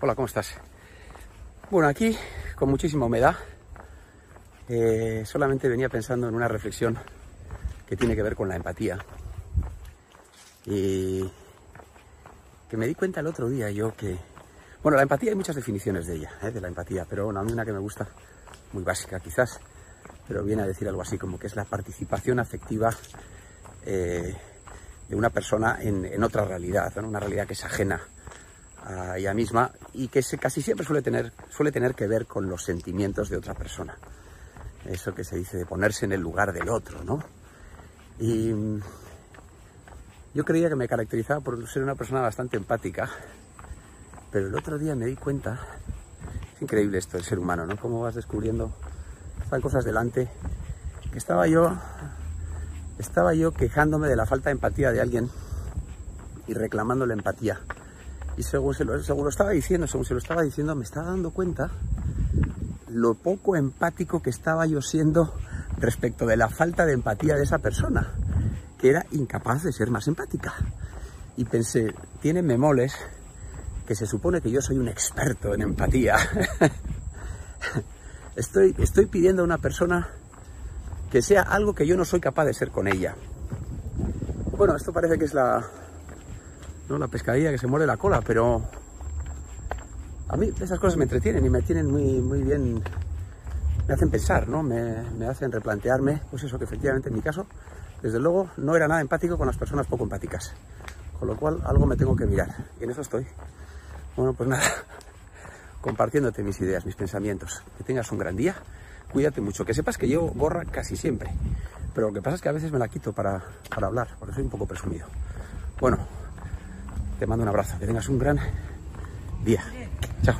Hola, ¿cómo estás? Bueno, aquí con muchísima humedad. Eh, solamente venía pensando en una reflexión que tiene que ver con la empatía. Y que me di cuenta el otro día yo que... Bueno, la empatía hay muchas definiciones de ella, ¿eh? de la empatía, pero bueno, a mí una que me gusta, muy básica quizás, pero viene a decir algo así como que es la participación afectiva eh, de una persona en, en otra realidad, ¿no? una realidad que es ajena a ella misma y que casi siempre suele tener, suele tener que ver con los sentimientos de otra persona. Eso que se dice de ponerse en el lugar del otro, ¿no? Y mm, yo creía que me caracterizaba por ser una persona bastante empática, pero el otro día me di cuenta, es increíble esto del ser humano, ¿no? Cómo vas descubriendo, están cosas delante, que estaba yo, estaba yo quejándome de la falta de empatía de alguien y reclamando la empatía y según, se lo, estaba diciendo, según se lo estaba diciendo, me estaba dando cuenta lo poco empático que estaba yo siendo respecto de la falta de empatía de esa persona, que era incapaz de ser más empática. Y pensé, tiene memoles que se supone que yo soy un experto en empatía. estoy, estoy pidiendo a una persona que sea algo que yo no soy capaz de ser con ella. Bueno, esto parece que es la, ¿no? La pescadilla que se muerde la cola, pero a mí esas cosas me entretienen y me tienen muy, muy bien, me hacen pensar, ¿no? Me, me, hacen replantearme, pues eso, que efectivamente en mi caso, desde luego, no era nada empático con las personas poco empáticas. Con lo cual, algo me tengo que mirar. Y en eso estoy. Bueno, pues nada, compartiéndote mis ideas, mis pensamientos. Que tengas un gran día. Cuídate mucho. Que sepas que yo gorra casi siempre. Pero lo que pasa es que a veces me la quito para, para hablar, porque soy un poco presumido. Bueno, te mando un abrazo, que tengas un gran día. Chao.